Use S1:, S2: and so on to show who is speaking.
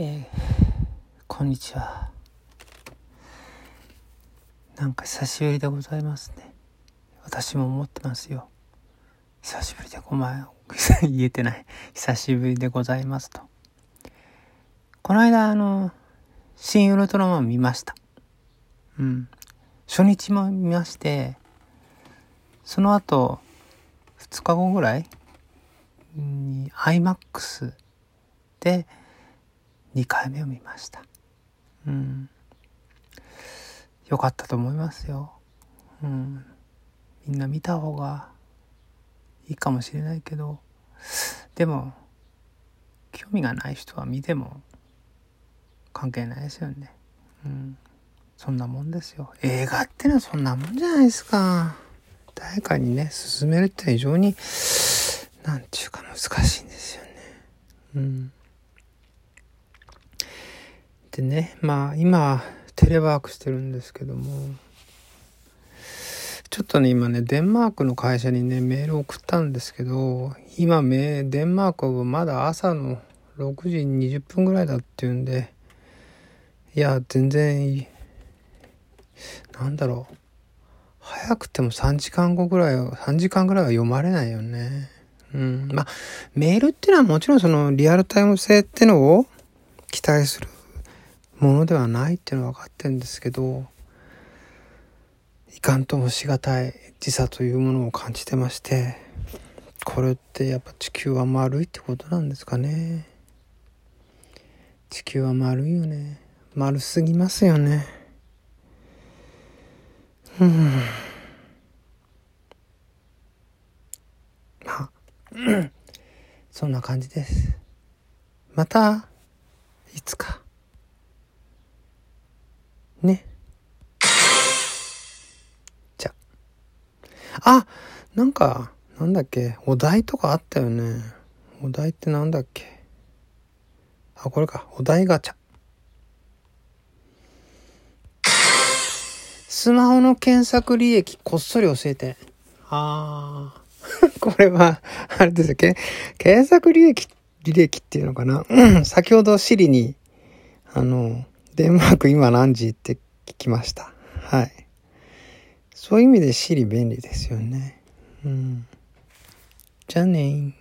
S1: えー、こんにちは。なんか久しぶりでございますね。私も思ってますよ。久しぶりでごま 言えてない。久しぶりでございますと。この間、あの、新ウルトラマン見ました。うん。初日も見まして、その後、2日後ぐらいに IMAX で、2回目を見ました。うん。よかったと思いますよ。うん。みんな見た方がいいかもしれないけど。でも興味がない人は見ても関係ないですよね。うん。そんなもんですよ。映画ってのはそんなもんじゃないですか。誰かにね進めるって非常に何て言うか難しいんですよね。うん。でね、まあ今、テレワークしてるんですけども、ちょっとね、今ね、デンマークの会社にね、メール送ったんですけど、今、デンマークはまだ朝の6時20分ぐらいだっていうんで、いや、全然いい。なんだろう。早くても3時間後ぐらいは、3時間ぐらいは読まれないよね。うん。まあ、メールっていうのはもちろんそのリアルタイム性ってのを期待するものではないっていうのは分かってるんですけどいかんともしがたい時差というものを感じてましてこれってやっぱ地球は丸いってことなんですかね。地球は丸いよね。丸すぎますよね。うん。まあ そんな感じです。またいつか。ね。じゃ。あ、なんか、なんだっけ、お題とかあったよね。お題ってなんだっけ？あ、これか。お題ガチャ。スマホの検索履歴こっそり教えて。あー。これは、あれですよ、け検索履歴、履歴っていうのかな？先ほどシリに、あの、デンマーク今何時って聞きました。はい。そういう意味でシリ便利ですよね。うん。じゃあね